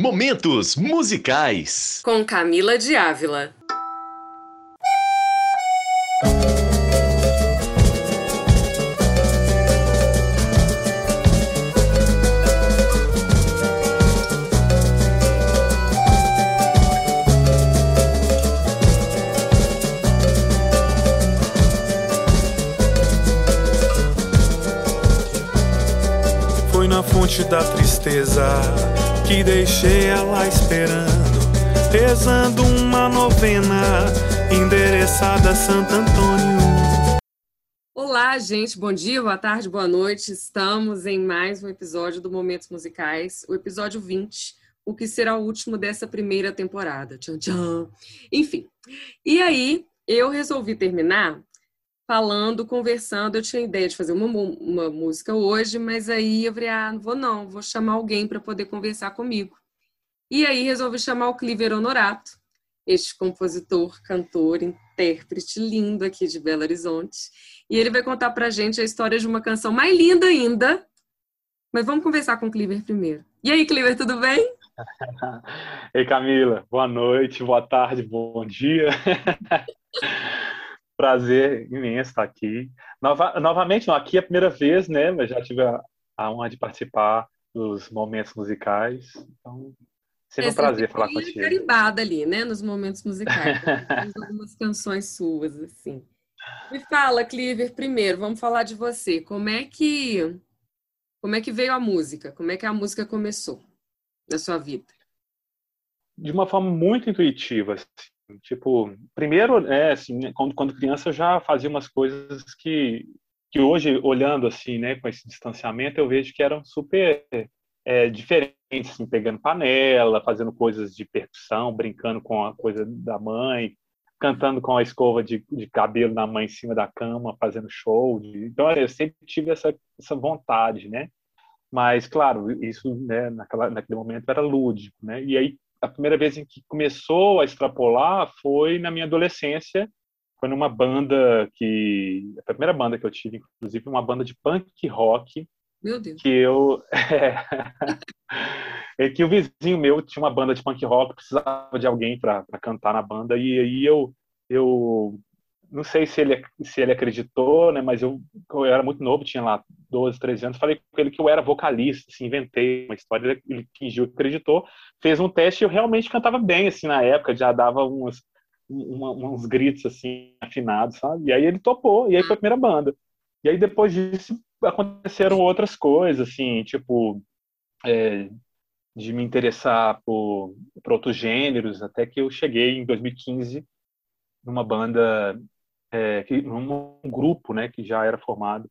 Momentos musicais. Com Camila de Ávila. Foi na fonte da tristeza que deixei ela esperando, rezando uma novena endereçada a Santo Antônio. Olá, gente, bom dia, boa tarde, boa noite. Estamos em mais um episódio do Momentos Musicais, o episódio 20, o que será o último dessa primeira temporada. Tchan, tchan. Enfim, e aí eu resolvi terminar falando, conversando. Eu tinha ideia de fazer uma, uma música hoje, mas aí eu falei, ah, não vou não, vou chamar alguém para poder conversar comigo. E aí resolvi chamar o Cliver Honorato, este compositor, cantor, intérprete lindo aqui de Belo Horizonte. E ele vai contar pra gente a história de uma canção mais linda ainda. Mas vamos conversar com o Cliver primeiro. E aí, Cliver, tudo bem? Ei, Camila, boa noite, boa tarde, bom dia. prazer imenso estar aqui. Nova, novamente, não, aqui é a primeira vez, né? Mas já tive a, a honra de participar dos momentos musicais. Então, seria um prazer falar contigo. carimbada ali, né? Nos momentos musicais. algumas canções suas, assim. Me fala, Cliver, primeiro, vamos falar de você. Como é que como é que veio a música? Como é que a música começou na sua vida? De uma forma muito intuitiva. Assim. Tipo, primeiro, é, assim, quando, quando criança eu já fazia umas coisas que, que hoje, olhando assim, né, com esse distanciamento, eu vejo que eram super é, diferentes, assim, pegando panela, fazendo coisas de percussão, brincando com a coisa da mãe, cantando com a escova de, de cabelo na mãe em cima da cama, fazendo show. De... Então, eu sempre tive essa, essa vontade, né? Mas, claro, isso, né, naquela, naquele momento era lúdico, né? E aí, a primeira vez em que começou a extrapolar foi na minha adolescência. Foi numa banda que. A primeira banda que eu tive, inclusive, uma banda de punk rock. Meu Deus. Que eu. É, que o vizinho meu tinha uma banda de punk rock, precisava de alguém para cantar na banda, e aí eu. eu não sei se ele, se ele acreditou, né, mas eu, eu era muito novo, tinha lá 12, 13 anos, falei com ele que eu era vocalista, assim, inventei uma história, ele fingiu que acreditou, fez um teste e eu realmente cantava bem, assim, na época, já dava uns, uma, uns gritos, assim, afinados, sabe? E aí ele topou, e aí foi a primeira banda. E aí depois disso aconteceram outras coisas, assim, tipo, é, de me interessar por, por outros gêneros, até que eu cheguei em 2015 numa banda é, que, um grupo né, que já era formado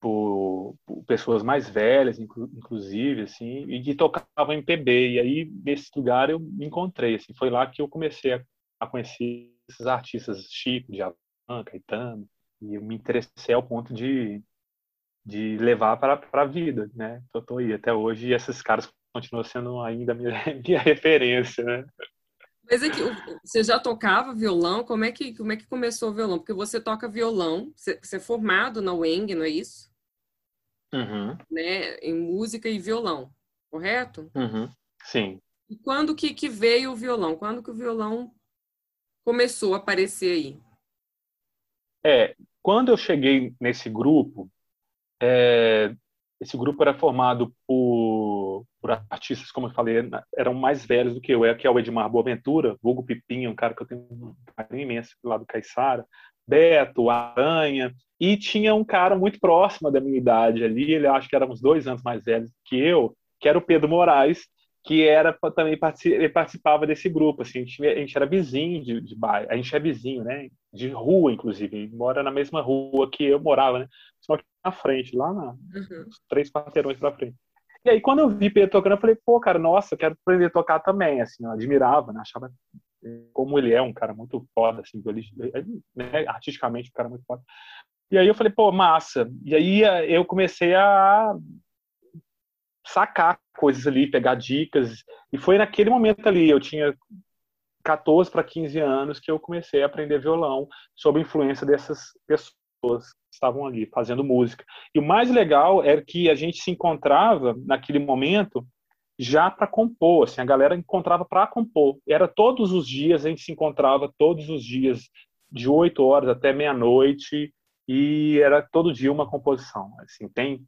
por, por pessoas mais velhas, inclu, inclusive, assim, e que tocavam MPB. E aí, nesse lugar, eu me encontrei. Assim, foi lá que eu comecei a, a conhecer esses artistas, Chico, Djavan, Caetano, e eu me interessei ao ponto de, de levar para a vida, né? Eu tô aí até hoje e esses caras continuam sendo ainda minha, minha referência, né? Mas é que você já tocava violão? Como é que, como é que começou o violão? Porque você toca violão, você, você é formado na UENG, não é isso? Uhum. Né? Em música e violão, correto? Uhum. Sim. E quando que, que veio o violão? Quando que o violão começou a aparecer aí? É, quando eu cheguei nesse grupo, é, esse grupo era formado por, por, artistas, como eu falei, eram mais velhos do que eu, é, que é o Edmar Boaventura, Hugo Pipinha, um cara que eu tenho um carinho imenso lá do Caiçara, Beto, Aranha, e tinha um cara muito próximo da minha idade ali, ele acho que era uns dois anos mais velho que eu, que era o Pedro Moraes, que era também ele participava desse grupo, assim, a gente, a gente era vizinho de, de bairro, a gente é vizinho, né, de rua, inclusive, ele mora na mesma rua que eu morava, né, só que na frente, lá na, uhum. três quarteirões para frente. E aí, quando eu vi Pedro tocando, eu falei, pô, cara, nossa, eu quero aprender a tocar também, assim, eu admirava, né? Achava como ele é um cara muito foda, assim, né? artisticamente um cara muito foda. E aí eu falei, pô, massa. E aí eh, eu comecei a sacar coisas ali, pegar dicas. E foi naquele momento ali, eu tinha 14 para 15 anos, que eu comecei a aprender violão sob influência dessas pessoas que estavam ali fazendo música. E o mais legal era que a gente se encontrava naquele momento já para compor, assim, a galera encontrava para compor. Era todos os dias, a gente se encontrava todos os dias, de 8 horas até meia-noite, e era todo dia uma composição. Assim, tem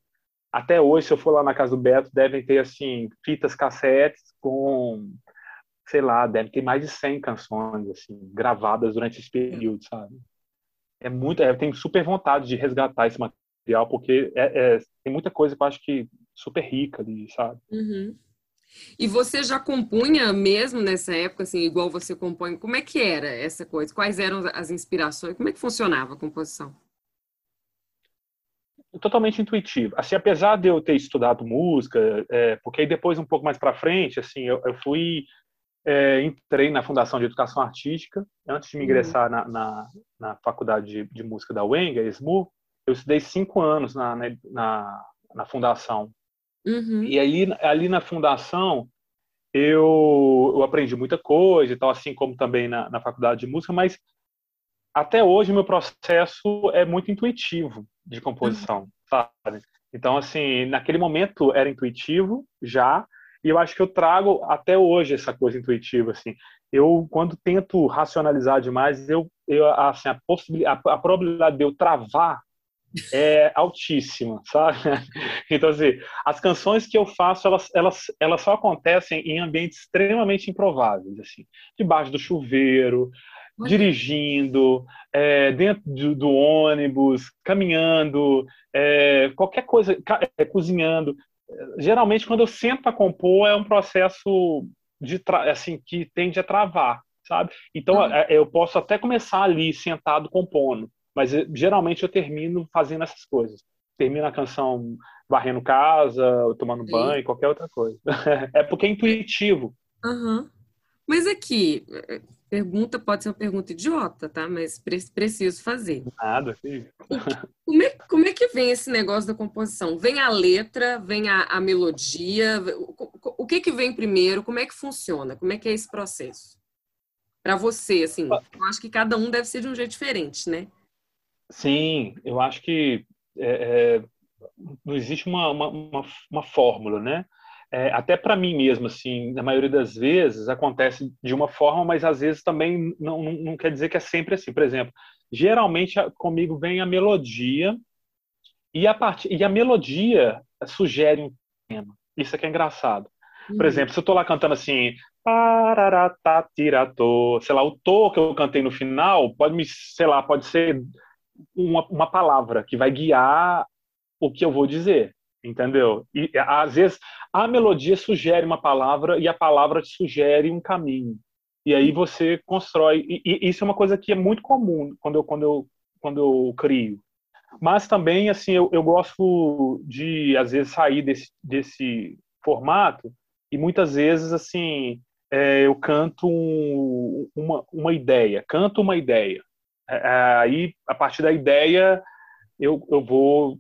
até hoje, se eu for lá na casa do Beto, devem ter assim fitas cassetes com sei lá, deve ter mais de 100 canções assim gravadas durante esse período, sabe? É muito, é, eu tenho super vontade de resgatar esse material porque é, é, tem muita coisa que eu acho que super rica ali, sabe? Uhum. E você já compunha mesmo nessa época, assim, igual você compõe? Como é que era essa coisa? Quais eram as inspirações? Como é que funcionava a composição? totalmente intuitivo. Assim, apesar de eu ter estudado música, é, porque aí depois um pouco mais para frente, assim, eu, eu fui é, entrei na Fundação de Educação Artística antes de me ingressar na, na, na, faculdade de, de, música da UENG, a ESMU. Eu estudei cinco anos na, na, na fundação. Uhum. E aí, ali na fundação, eu, eu aprendi muita coisa e tal, assim como também na, na faculdade de música, mas até hoje meu processo é muito intuitivo de composição, uhum. sabe? Então, assim, naquele momento era intuitivo já, e eu acho que eu trago até hoje essa coisa intuitiva, assim. Eu, quando tento racionalizar demais, eu, eu assim, a, possibilidade, a, a probabilidade de eu travar é altíssima, sabe? Então, assim, as canções que eu faço, elas, elas, elas só acontecem em ambientes extremamente improváveis, assim. Debaixo do chuveiro, dirigindo, é, dentro do, do, ônibus, caminhando, é, qualquer coisa, é, cozinhando. Geralmente, quando eu sento para compor, é um processo de assim que tende a travar, sabe? Então, uhum. eu posso até começar ali sentado compondo, mas geralmente eu termino fazendo essas coisas. Termino a canção varrendo casa, tomando Sim. banho, qualquer outra coisa. é porque é intuitivo. Uhum. Mas aqui, pergunta pode ser uma pergunta idiota, tá? Mas preciso fazer. Nada, filho. Como é, como é que vem esse negócio da composição? Vem a letra, vem a, a melodia? O, o, que que vem primeiro? Como é que funciona? Como é que é esse processo? Para você, assim, ah. eu acho que cada um deve ser de um jeito diferente, né? Sim, eu acho que é, é, não existe uma, uma, uma, uma fórmula, né? é, até para mim mesmo, assim, na maioria das vezes acontece de uma forma, mas às vezes também não, não, não quer dizer que é sempre assim. Por exemplo, geralmente comigo vem a melodia e a, part... e a melodia sugere um tema. Isso é que é engraçado. Por uhum. exemplo, se eu estou lá cantando assim, sei lá, o to que eu cantei no final pode me, sei lá, pode ser uma, uma palavra que vai guiar o que eu vou dizer entendeu? E às vezes a melodia sugere uma palavra e a palavra te sugere um caminho. E aí você constrói. E, e isso é uma coisa que é muito comum quando eu quando eu quando eu crio. Mas também assim eu, eu gosto de às vezes sair desse desse formato e muitas vezes assim é, eu canto um, uma uma ideia, canto uma ideia. É, aí a partir da ideia eu, eu vou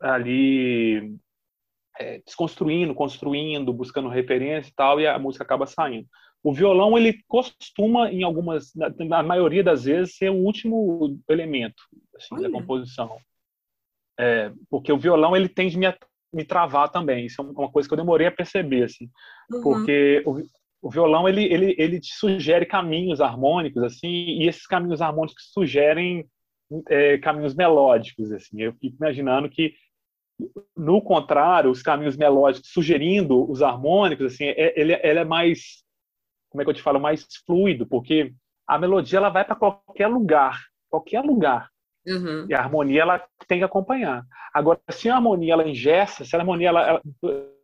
ali é, desconstruindo, construindo, buscando referência e tal, e a música acaba saindo. O violão, ele costuma, em algumas, na, na maioria das vezes, ser o último elemento assim, da composição. É, porque o violão, ele tende a me, me travar também. Isso é uma coisa que eu demorei a perceber, assim. Uhum. Porque o, o violão, ele, ele, ele te sugere caminhos harmônicos, assim, e esses caminhos harmônicos sugerem é, caminhos melódicos, assim. Eu fico imaginando que no contrário, os caminhos melódicos sugerindo os harmônicos, assim, é, ele, ele é mais, como é que eu te falo, mais fluido, porque a melodia ela vai para qualquer lugar, qualquer lugar. Uhum. E a harmonia ela tem que acompanhar. Agora, se a harmonia ela ingessa, se a harmonia ela, ela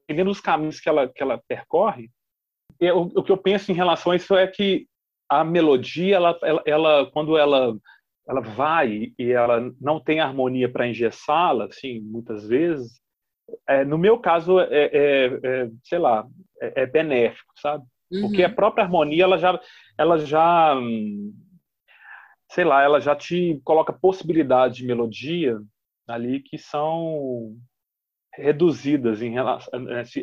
dependendo dos caminhos que ela que ela percorre, eu, o que eu penso em relação a isso é que a melodia ela, ela, ela quando ela ela vai e ela não tem harmonia para engessá-la, assim, muitas vezes, é, no meu caso, é, é, é sei lá, é, é benéfico, sabe? Uhum. Porque a própria harmonia, ela já, ela já, sei lá, ela já te coloca possibilidades de melodia ali que são reduzidas em relação, né, se,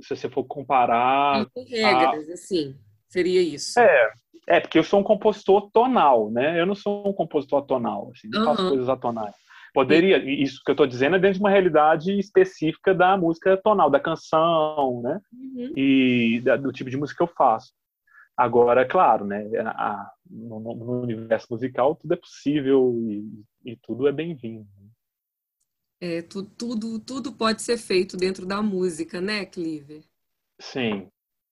se você for comparar... Tem regras, a... assim, seria isso. É, é, porque eu sou um compositor tonal, né? Eu não sou um compositor atonal, assim, não uhum. faço coisas atonais. Poderia, isso que eu estou dizendo é dentro de uma realidade específica da música tonal, da canção, né? Uhum. E da, do tipo de música que eu faço. Agora, é claro, né? A, no, no, universo musical tudo é possível e, e tudo é bem-vindo. É, tu, tudo, tudo pode ser feito dentro da música, né, Cliver? Sim,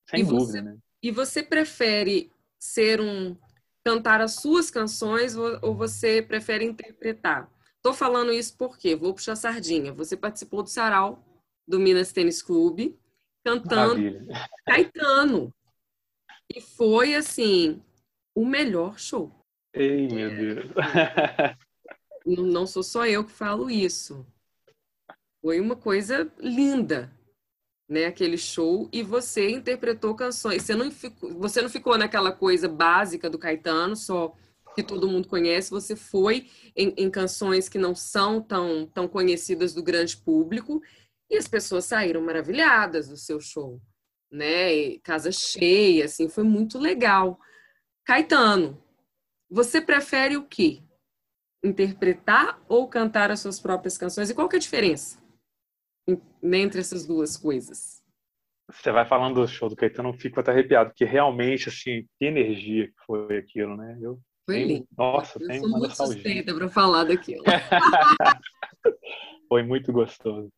sem e dúvida, você, né? E você prefere ser um cantar as suas canções ou, ou você prefere interpretar? Tô falando isso porque vou puxar sardinha. Você participou do sarau do Minas Tênis Clube cantando Maravilha. Caetano. E foi assim o melhor show. Ei, meu Deus. Não, não sou só eu que falo isso. Foi uma coisa linda, né? Aquele show e você interpretou canções. Você não ficou, você não ficou naquela coisa básica do Caetano, só que todo mundo conhece, você foi em, em, canções que não são tão, tão conhecidas do grande público e as pessoas saíram maravilhadas do seu show, né? E casa cheia, assim, foi muito legal. Caetano, você prefere o quê? Interpretar ou cantar as suas próprias canções? E qual que é a diferença entre essas duas coisas? Você vai falando do show do Caetano, eu fico até arrepiado, porque realmente, assim, que energia que foi aquilo, né? Eu foi lindo. Nossa, eu tem sou uma muito nostalgia. suspeita para falar daquilo. Foi muito gostoso.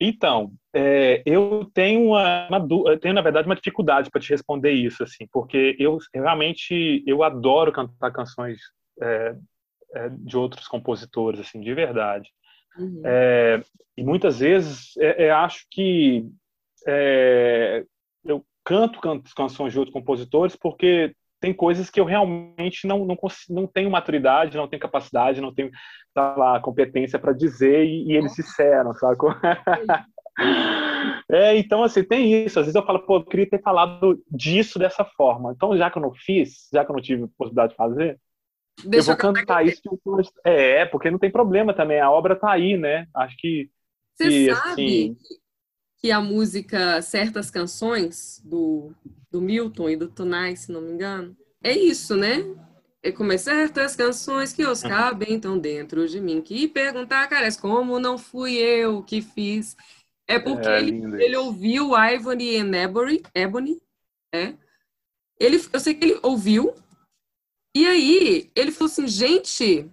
Então, é, eu tenho uma, uma eu tenho na verdade uma dificuldade para te responder isso, assim, porque eu realmente eu adoro cantar canções é, é, de outros compositores, assim, de verdade. Uhum. É, e muitas vezes é, é, acho que eu canto, canto canções de outros compositores porque tem coisas que eu realmente não, não, não tenho maturidade, não tenho capacidade, não tenho tá lá, competência para dizer e, e, eles disseram, sabe? é, então, assim, tem isso. Às vezes eu falo, pô, eu queria ter falado disso dessa forma. Então, já que eu não fiz, já que eu não tive possibilidade de fazer, Deixa eu vou cantar isso. É, porque não tem problema também, a obra tá aí, né? Acho que. Você que, sabe assim... que a música Certas Canções, do do Milton e do Tonai, se não me engano. É isso, né? É como certas canções que os cabem tão dentro de mim. Que perguntar, cara, como não fui eu que fiz. É porque é, ele, ele ouviu Ivory and Ebony, Ebony é. Ele, eu sei que ele ouviu, e aí ele falou assim, gente,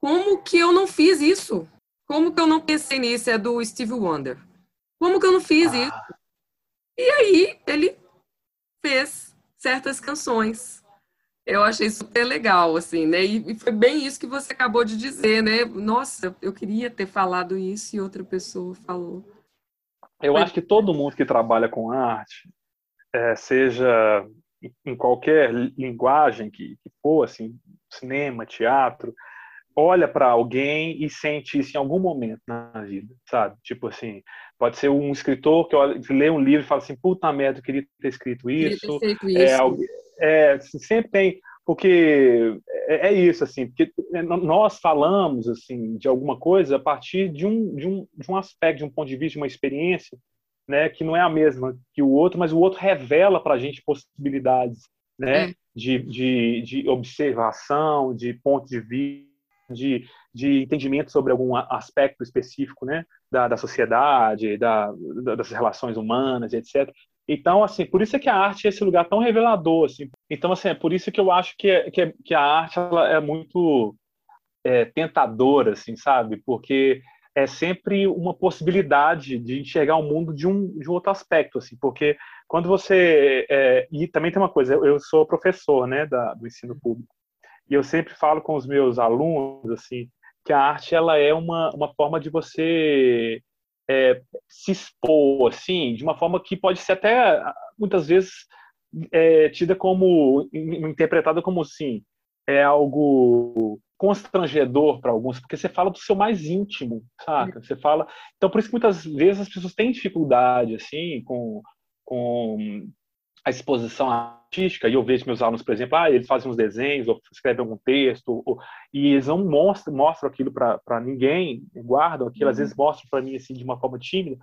como que eu não fiz isso? Como que eu não pensei nisso? É do Steve Wonder. Como que eu não fiz ah. isso? E aí ele fez certas canções. Eu achei super legal, assim, né? E, foi bem isso que você acabou de dizer, né? Nossa, eu queria ter falado isso e outra pessoa falou. Eu acho que todo mundo que trabalha com arte, é, seja em qualquer linguagem que, que for, assim, cinema, teatro, olha para alguém e sente isso em algum momento na vida, sabe? Tipo assim, pode ser um escritor que, olha, que lê um livro e fala assim, puta merda, eu queria ter escrito isso. Ter isso. É, é, assim, sempre tem, porque é, é, isso, assim, porque nós falamos, assim, de alguma coisa a partir de um, de um, de um aspecto, de um ponto de vista, de uma experiência, né, que não é a mesma que o outro, mas o outro revela para a gente possibilidades, né, é. de, de, de observação, de ponto de vista, de, de entendimento sobre algum aspecto específico né, da, da sociedade, da, das relações humanas, etc. Então, assim, por isso é que a arte é esse lugar tão revelador, assim. Então, assim, é por isso que eu acho que, é, que, é, que a arte ela é muito é, tentadora, assim, sabe? Porque é sempre uma possibilidade de enxergar o mundo de um, de um outro aspecto, assim, porque quando você... É, e também tem uma coisa, eu sou professor, né, da, do ensino público, e eu sempre falo com os meus alunos assim que a arte ela é uma, uma forma de você é, se expor assim de uma forma que pode ser até muitas vezes é, tida como interpretada como assim é algo constrangedor para alguns, porque você fala do seu mais íntimo, saca? Você fala. Então, por isso que muitas vezes as pessoas têm dificuldade, assim, com, com a exposição artística, e eu vejo meus alunos, por exemplo, ah, eles fazem uns desenhos, ou escrevem algum texto, ou, e eles não mostram, mostram aquilo para ninguém, guardam aquilo, uhum. às vezes mostram para mim, assim, de uma forma tímida,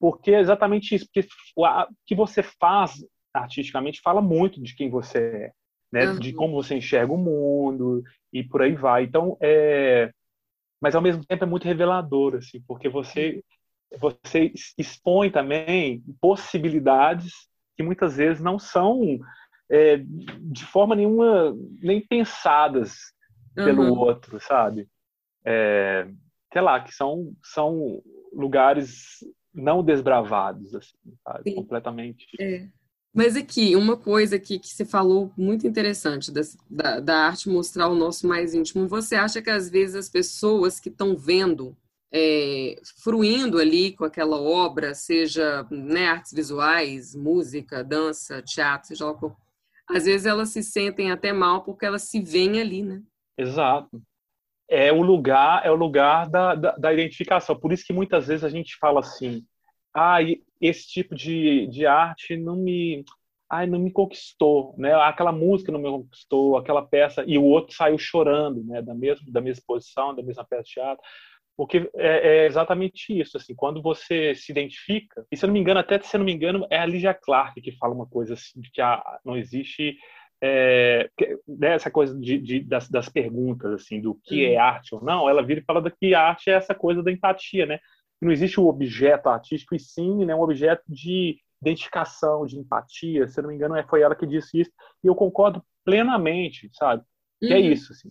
porque é exatamente isso, porque o que você faz artisticamente fala muito de quem você é, né? Uhum. De como você enxerga o mundo e por aí vai. Então, é... mas ao mesmo tempo é muito revelador, assim, porque você você expõe também possibilidades que muitas vezes não são é, de forma nenhuma nem pensadas pelo uhum. outro, sabe? É, sei lá, que são são lugares não desbravados, assim, completamente. É. Mas aqui, uma coisa aqui que você falou muito interessante da, da, da, arte mostrar o nosso mais íntimo. Você acha que às vezes as pessoas que estão vendo, é, fruindo ali com aquela obra, seja né, artes visuais, música, dança, teatro, seja lá às vezes elas se sentem até mal porque elas se veem ali, né? Exato. É o lugar, é o lugar da, da, da identificação. Por isso que muitas vezes a gente fala assim, ah, esse tipo de, de arte não me, ai, não me conquistou, né? Aquela música não me conquistou, aquela peça e o outro saiu chorando, né? Da mesma da mesma posição, da mesma peça de teatro, porque é, é, exatamente isso, assim, quando você se identifica. E se eu não me engano, até se eu não me engano, é a Ligia Clark que fala uma coisa assim, de que a, não existe é, né, essa coisa de, de, das, das, perguntas assim do que é uhum. arte ou não, ela vira e fala que a arte é essa coisa da empatia, né? não existe o objeto artístico, e sim né, um objeto de identificação, de empatia. Se eu não me engano, é, foi ela que disse isso. E eu concordo plenamente, sabe? Uhum. Que é uhum. isso, assim.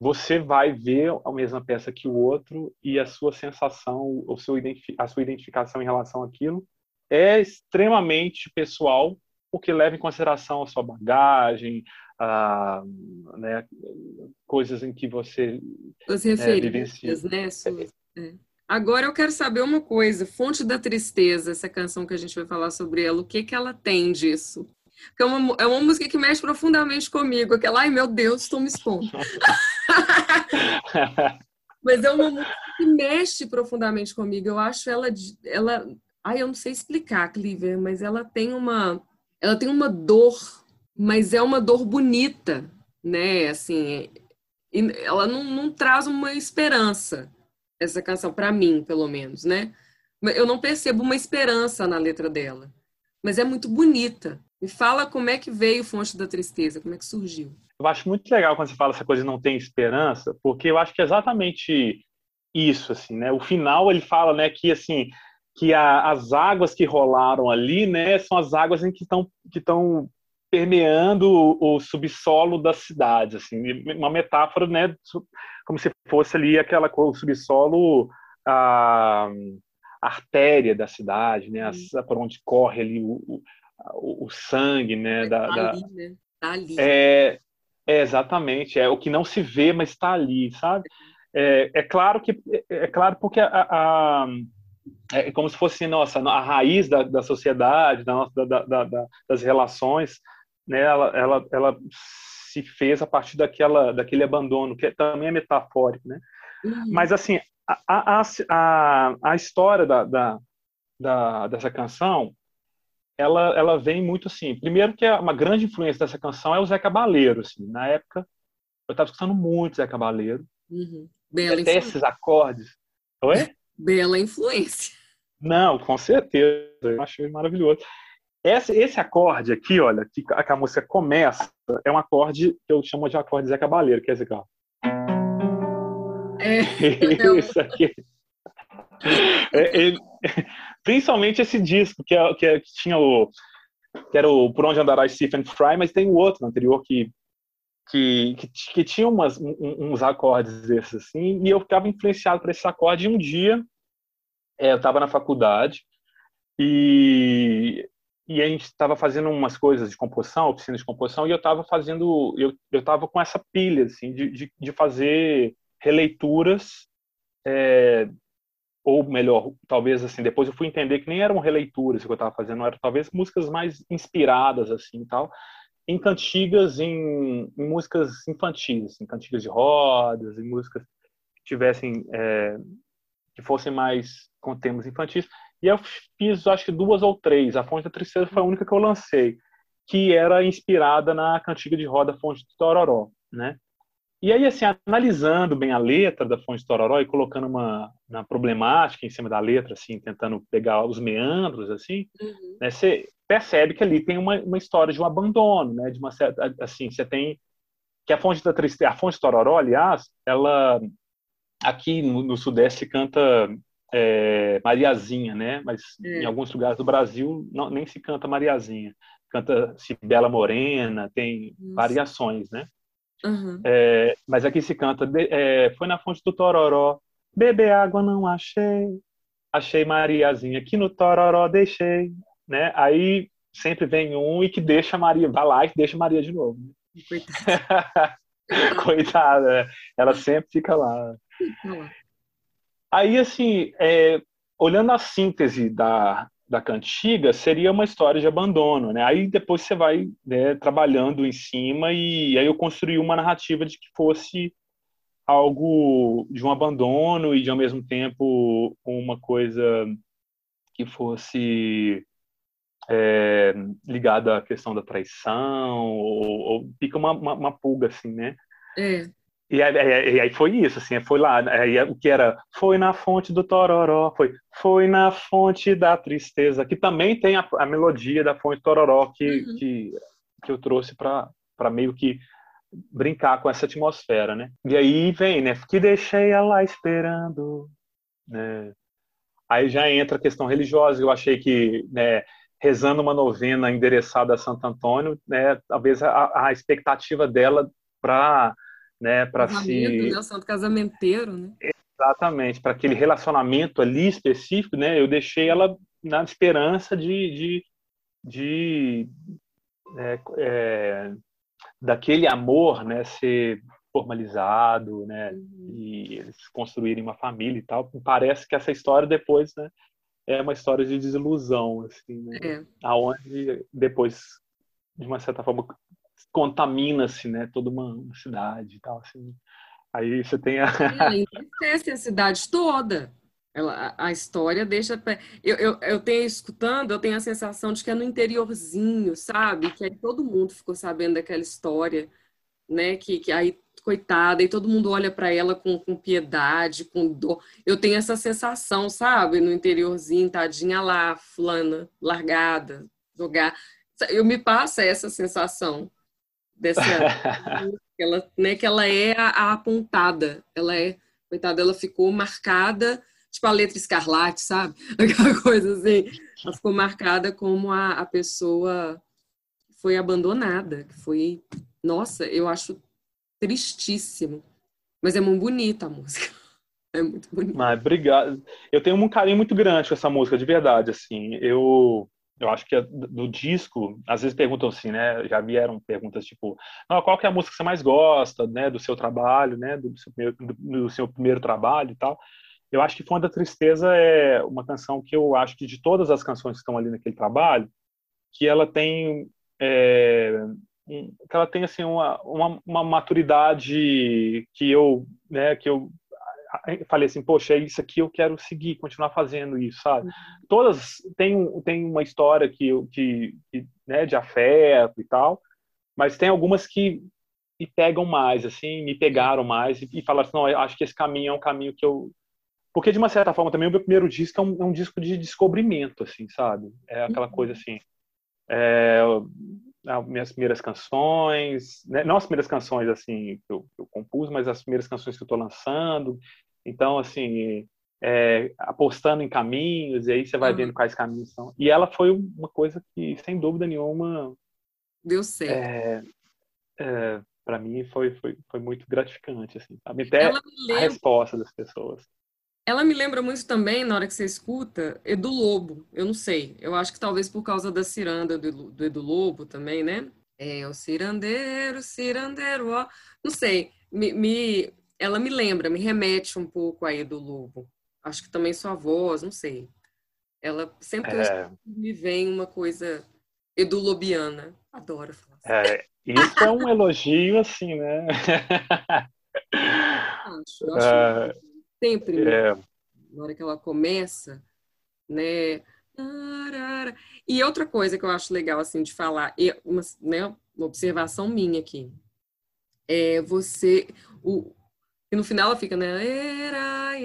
Você vai ver a mesma peça que o outro e a sua sensação, o seu a sua identificação em relação àquilo é extremamente pessoal, porque leva em consideração a sua bagagem, a, né, coisas em que você as referências, é, né? Suas, é. Agora eu quero saber uma coisa, Fonte da Tristeza, essa canção que a gente vai falar sobre ela, o que que ela tem disso? Porque é uma, é uma música que mexe profundamente comigo, aquela, ai meu Deus, estou me expondo. Mas é uma música que mexe profundamente comigo. Eu acho ela, ela, ai eu não sei explicar, Cliver, mas ela tem uma, ela tem uma dor, mas é uma dor bonita, né? Assim, ela não, não traz uma esperança essa canção, para mim, pelo menos, né? Eu não percebo uma esperança na letra dela, mas é muito bonita. Me fala como é que veio Fonte da Tristeza, como é que surgiu. Eu acho muito legal quando você fala essa coisa de não tem esperança, porque eu acho que é exatamente isso, assim, né? O final ele fala, né, que assim que a, as águas que rolaram ali, né, são as águas em que estão que estão permeando o, o subsolo da cidade, assim, uma metáfora, né, como se fosse ali aquela o subsolo a, a artéria da cidade, né, a, por onde corre ali o, o, o sangue, né, da, tá ali, né? Tá ali. É, é, exatamente, é o que não se vê, mas está ali, sabe? É, é claro que é, é claro porque a, a é como se fosse nossa a raiz da, da sociedade da, nossa, da, da, das relações né, ela, ela, ela se fez a partir daquela, daquele abandono, que também é metafórico, né? Uhum. Mas, assim, a, a, a, a história da, da, da, dessa canção, ela, ela vem muito assim. Primeiro que é uma grande influência dessa canção é o Zé Cabaleiro, assim. Na época, eu estava escutando muito Zé Cabaleiro. Uhum. Bela Até esses acordes. Oi? Bela influência. Não, com certeza. Eu achei maravilhoso. Esse, esse acorde aqui, olha, que a, que a música começa, é um acorde que eu chamo de acorde Zé Cabaleiro, que é esse aqui, ó. É, Isso aqui. É, principalmente esse disco, que, é, que, é, que, tinha o. que era o Por Onde Andará Stephen Fry, mas tem o outro anterior que, que, que, que tinha umas, uns acordes desses assim, e eu ficava influenciado por esse acorde. E um dia, é, eu estava na faculdade, e e a gente estava fazendo umas coisas de composição, oficina de composição, e eu estava fazendo, eu estava com essa pilha assim de, de, de fazer releituras, é, ou melhor, talvez assim, depois eu fui entender que nem eram releituras que eu estava fazendo, eram talvez músicas mais inspiradas assim, tal. em cantigas, em, em músicas infantis, em cantigas de rodas, em músicas que tivessem é, que fossem mais com temas infantis. E eu fiz, acho que duas ou três. A Fonte da Tristeza foi a única que eu lancei, que era inspirada na cantiga de roda Fonte do Tororó, né? E aí, assim, analisando bem a letra da Fonte Tororó e colocando uma, uma problemática em cima da letra, assim, tentando pegar os meandros, assim, uhum. né, você percebe que ali tem uma, uma história de um abandono, né? De uma certa, assim, você tem que a Fonte da Tristeza, a Fonte Tororó, aliás, ela aqui no, no Sudeste canta é, Mariazinha, né? Mas é. em alguns lugares do Brasil não, nem se canta Mariazinha. Canta-se Bela Morena, tem variações, né? Uhum. É, mas aqui se canta é, Foi na fonte do Tororó Beber água não achei Achei Mariazinha Aqui no Tororó deixei né? Aí sempre vem um e que deixa Maria Vai lá e deixa Maria de novo Coitada Coitada, ela sempre fica lá. Aí, assim, é, olhando a síntese da, da cantiga, seria uma história de abandono, né? Aí depois você vai né, trabalhando em cima e aí eu construí uma narrativa de que fosse algo de um abandono e de ao mesmo tempo uma coisa que fosse é, ligada à questão da traição ou, ou fica uma, uma, uma, pulga assim, né? É. E aí, e aí, foi isso, assim, foi lá, aí, o que era, foi na fonte do Tororó, foi, foi na fonte da tristeza, que também tem a, a melodia da fonte Tororó que, uhum. que, que eu trouxe para meio que brincar com essa atmosfera, né? E aí vem, né, que deixei ela esperando, né? Aí já entra a questão religiosa, eu achei que, né, rezando uma novena endereçada a Santo Antônio, né, talvez a, a expectativa dela para né, para se né, o santo casamenteiro, né? Exatamente, para aquele relacionamento ali específico, né? Eu deixei ela na esperança de, de, de é, é, daquele amor, né, ser formalizado, né, uhum. e eles construírem uma família e tal. Parece que essa história depois, né, é uma história de desilusão, assim, né? É. Aonde depois, de uma certa forma, contamina-se, né, toda uma, uma, cidade e tal, assim. Aí você tem a... A cidade toda. Ela, a, história deixa... Eu, eu, eu tenho, escutando, eu tenho a sensação de que é no interiorzinho, sabe? Que aí todo mundo ficou sabendo daquela história, né? Que, que aí, coitada, e todo mundo olha para ela com, com piedade, com dor. Eu tenho essa sensação, sabe? No interiorzinho, tadinha lá, fulana, largada, jogar... Eu me passa essa sensação dessa ela, né, que ela é a, a, apontada, ela é, coitada, ela ficou marcada, tipo a letra escarlate, sabe? Aquela coisa assim, ela ficou marcada como a, a pessoa foi abandonada, que foi, nossa, eu acho tristíssimo, mas é muito bonita a música. É muito bonita. Mas, obrigado. Eu tenho um carinho muito grande com essa música, de verdade, assim. Eu eu acho que do disco, às vezes perguntam assim, né? Já vieram perguntas tipo, qual que é a música que você mais gosta, né? Do seu trabalho, né? Do seu primeiro, do, do seu primeiro trabalho e tal. Eu acho que Fonte da Tristeza é uma canção que eu acho que de todas as canções que estão ali naquele trabalho, que ela tem é, que ela tem assim uma, uma, uma maturidade que eu, né? Que eu falei assim, poxa, é isso aqui eu quero seguir, continuar fazendo isso, sabe? Uhum. Todas têm, têm uma história que, que, que né, de afeto e tal, mas tem algumas que me pegam mais, assim, me pegaram mais e, e falaram assim, não, acho que esse caminho é um caminho que eu... Porque, de uma certa forma, também o meu primeiro disco é um, é um disco de descobrimento, assim, sabe? É aquela uhum. coisa assim... É, minhas primeiras canções, né? não as primeiras canções assim que eu, eu, compus, mas as primeiras canções que eu estou lançando. Então, assim, é, apostando em caminhos, e aí você vai uhum. vendo quais caminhos são. E ela foi uma coisa que, sem dúvida nenhuma, deu certo. É, é, para mim foi, foi, foi muito gratificante, assim, sabe? Até a resposta das pessoas. Ela me lembra muito também, na hora que você escuta, Edu Lobo. Eu não sei. Eu acho que talvez por causa da ciranda do, do Edu Lobo também, né? É, o cirandeiro, cirandeiro, ó. Não sei. Me, me, ela me lembra, me remete um pouco a Edu Lobo. Acho que também sua voz, não sei. Ela sempre é. me vem uma coisa edulobiana. Adoro falar assim. É, isso é um elogio, assim, né? Acho, eu acho é, sempre, é... na hora que ela começa, né? E outra coisa que eu acho legal, assim, de falar, uma, né, uma observação minha aqui, é você, o, e no final ela fica, né? Era,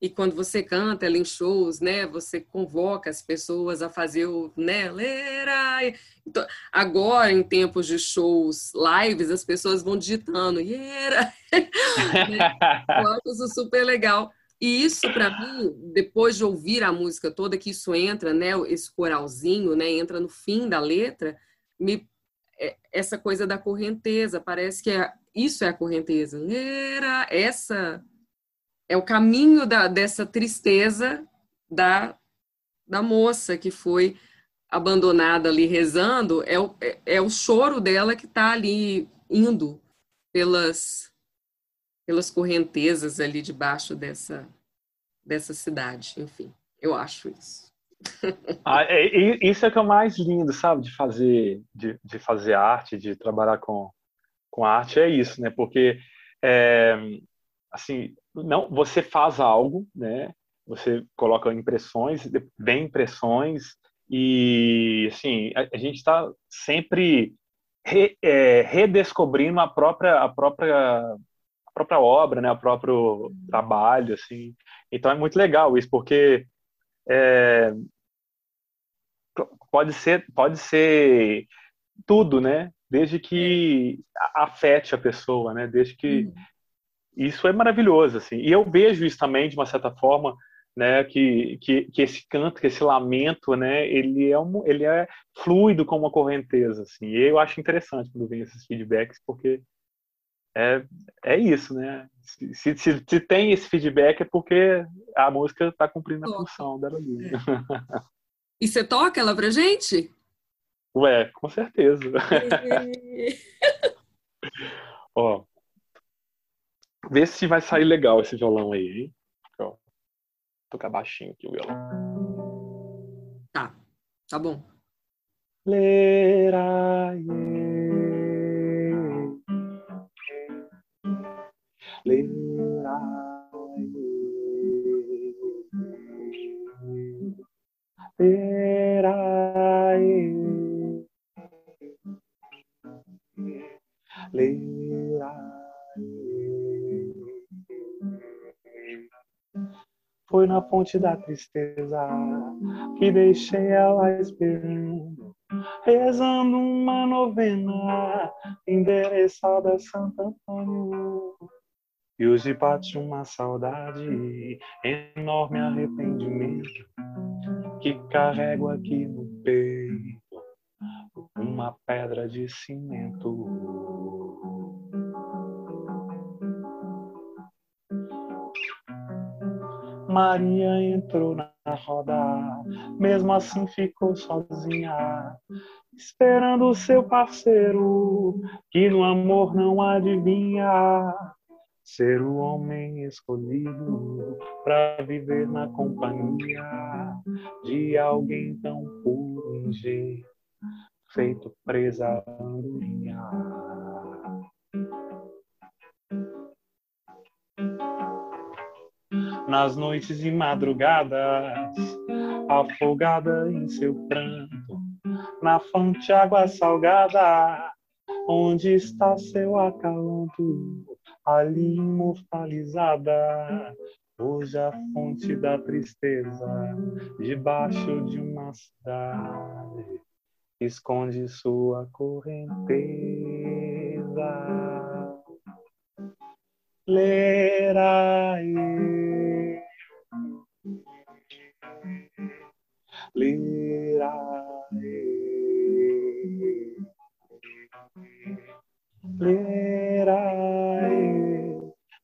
e quando você canta ela em shows, né? Você convoca as pessoas a fazer o, né? Então, agora, em tempos de shows, lives, as pessoas vão digitando, era. Eu acho isso super legal. E isso, para mim, depois de ouvir a música toda, que isso entra, né? Esse coralzinho, né? Entra no fim da letra, me é, essa coisa da correnteza, parece que é, isso é a correnteza. Era essa é o caminho da, dessa tristeza da, da moça que foi abandonada ali rezando, é o, é, é o choro dela que está ali indo pelas, pelas correntezas ali debaixo dessa, dessa cidade. Enfim, eu acho isso. Ah, é, isso é que é o mais lindo, sabe, de fazer, de, de fazer arte, de trabalhar com, com arte, é isso, né? Porque, é, assim, não, você faz algo, né? Você coloca impressões, vem impressões e, assim, a, a gente está sempre re, é, redescobrindo a própria, a própria a própria obra, né, o próprio trabalho, assim. Então é muito legal isso, porque é, pode ser pode ser tudo, né? Desde que afete a pessoa, né? Desde que uhum. Isso é maravilhoso, assim. E eu vejo isso também de uma certa forma, né? Que, que, que esse canto, que esse lamento, né? Ele é um, ele é fluido como uma correnteza, assim. E eu acho interessante quando vem esses feedbacks, porque é, é isso, né? Se, se, se, tem esse feedback é porque a música está cumprindo a função dela ali. É. E você toca ela pra gente? Ué, com certeza. Ó, vê se vai sair legal esse violão aí, hein? Ó, vou tocar baixinho aqui o violão. Tá, tá bom. Lera, yeah. Foi na fonte da tristeza que deixei ela esperando, rezando uma novena endereçada a Santo Antônio. E hoje bate uma saudade, enorme arrependimento que carrego aqui no peito, uma pedra de cimento. Maria entrou na roda, mesmo assim ficou sozinha, esperando o seu parceiro, que no amor não adivinha. Ser o homem escolhido para viver na companhia de alguém tão puro feito presa andorinha. Nas noites e madrugadas, afogada em seu pranto, na fonte água salgada, onde está seu acalanto, ali imortalizada, hoje a fonte da tristeza, debaixo de uma cidade, esconde sua correnteza. Lerai. Lerai. Lerai.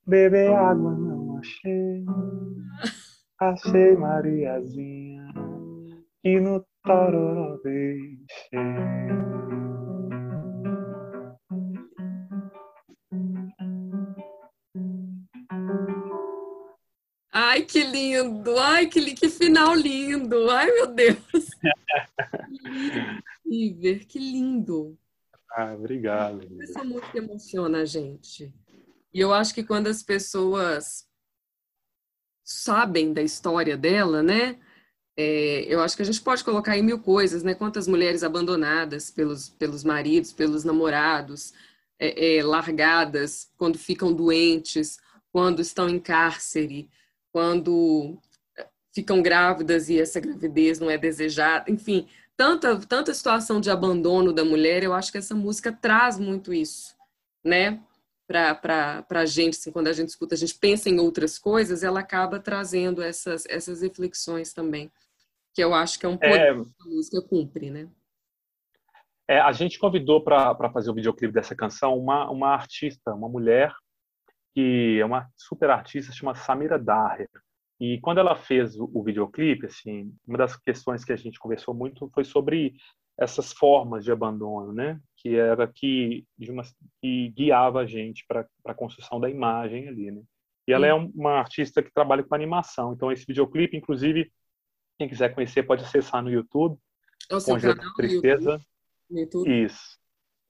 Beber água não achei. Achei Mariazinha que no tororó deixei. Ai, que lindo! Ai, que, que final lindo! Ai, meu Deus! Iver, que lindo. Ah, obrigado. Essa música emociona a gente. E eu acho que quando as pessoas sabem da história dela, né? É, eu acho que a gente pode colocar em mil coisas, né? Quantas mulheres abandonadas pelos, pelos maridos, pelos namorados, é, é, largadas quando ficam doentes, quando estão em cárcere, quando ficam grávidas e essa gravidez não é desejada, enfim, tanta, tanta situação de abandono da mulher, eu acho que essa música traz muito isso, né? Para a gente, assim, quando a gente escuta, a gente pensa em outras coisas, ela acaba trazendo essas, essas reflexões também, que eu acho que é um poder é... que a música cumpre, né? É, a gente convidou para fazer o videoclipe dessa canção uma, uma artista, uma mulher, que é uma super artista, chama Samira Daher. E quando ela fez o, videoclipe, assim, uma das questões que a gente conversou muito foi sobre essas formas de abandono, né? Que era que, de uma, que guiava a gente para a construção da imagem ali, né? E ela é uma artista que trabalha com animação. Então esse videoclipe, inclusive, quem quiser conhecer pode acessar no YouTube. É o seu canal Tristeza. No YouTube? Isso.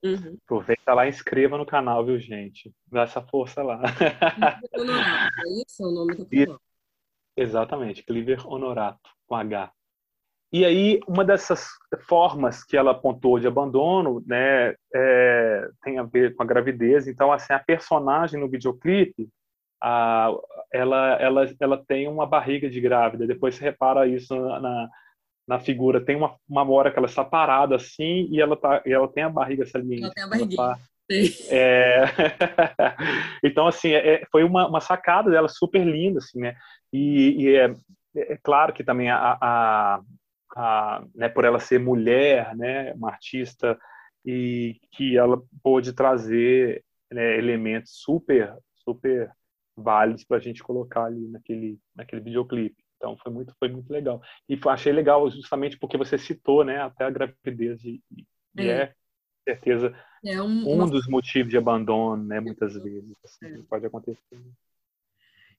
Uhum. Aproveita lá e inscreva no canal, viu, gente? Dá essa força lá. é isso o nome do canal? Exatamente, Cliver Honorato, com H. E aí, uma dessas formas que ela apontou de abandono, né, é, tem a ver com a gravidez. Então, assim, a personagem no videoclipe, a, ela, ela, ela tem uma barriga de grávida. Depois você repara isso na, na, figura. Tem uma, uma hora que ela está parada assim e ela, tá, e ela tem a barriga saliente. Ela tem a barriguinha. Tá, é... então, assim, é, foi uma, uma sacada dela super linda, assim, né? E, e é, é, claro que também a, a, a, né, por ela ser mulher, né, uma artista, e que ela pôde trazer né, elementos super, super válidos para a gente colocar ali naquele, naquele videoclipe. Então foi muito, foi muito legal. E achei legal justamente porque você citou, né, até a gravidez e, e é. é certeza é um, um uma... dos motivos de abandono, né, muitas vezes assim, é. pode acontecer.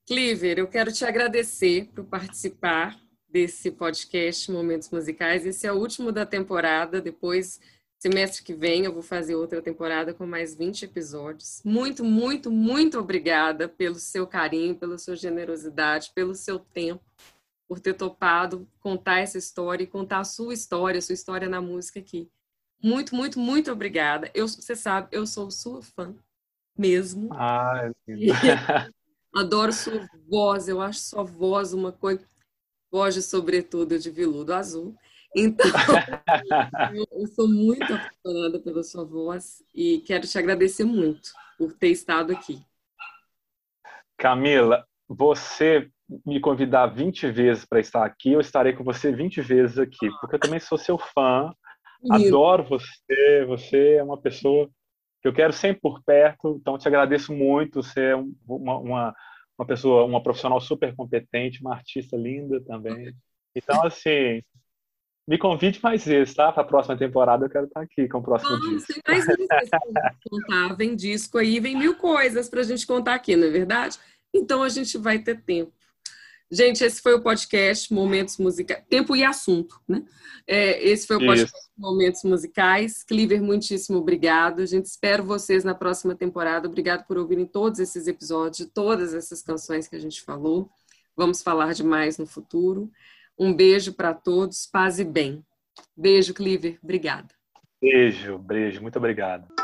Cliver, eu quero te agradecer por participar desse podcast Momentos Musicais. Esse é o último da temporada. Depois, semestre que vem, eu vou fazer outra temporada com mais 20 episódios. Muito, muito, muito obrigada pelo seu carinho, pela sua generosidade, pelo seu tempo, por ter topado contar essa história e contar a sua história, a sua história na música aqui. Muito, muito, muito obrigada. Eu, você sabe, eu sou sua fã mesmo. Ah, é Adoro sua voz, eu acho sua voz uma coisa. Voz sobretudo de veludo azul. Então, eu sou muito apaixonada pela sua voz e quero te agradecer muito por ter estado aqui. Camila, você me convidar 20 vezes para estar aqui, eu estarei com você 20 vezes aqui, porque eu também sou seu fã, adoro você, você é uma pessoa que eu quero sempre por perto, então te agradeço muito, você é uma, uma, uma pessoa, uma profissional super competente, uma artista linda também. Então, assim, me convide mais vezes, tá? Para a próxima temporada eu quero estar aqui com o próximo ah, disco. Tem mais contar, vem disco aí, vem mil coisas para a gente contar aqui, não é verdade? Então a gente vai ter tempo. Gente, esse foi o podcast Momentos Musicais. Tempo e assunto, né? É, esse foi o podcast Isso. Momentos Musicais. Cliver, muitíssimo obrigado. A gente espera vocês na próxima temporada. Obrigado por ouvirem todos esses episódios, todas essas canções que a gente falou. Vamos falar de mais no futuro. Um beijo para todos. Paz e bem. Beijo, Cliver. Obrigada. Beijo, beijo. Muito obrigado.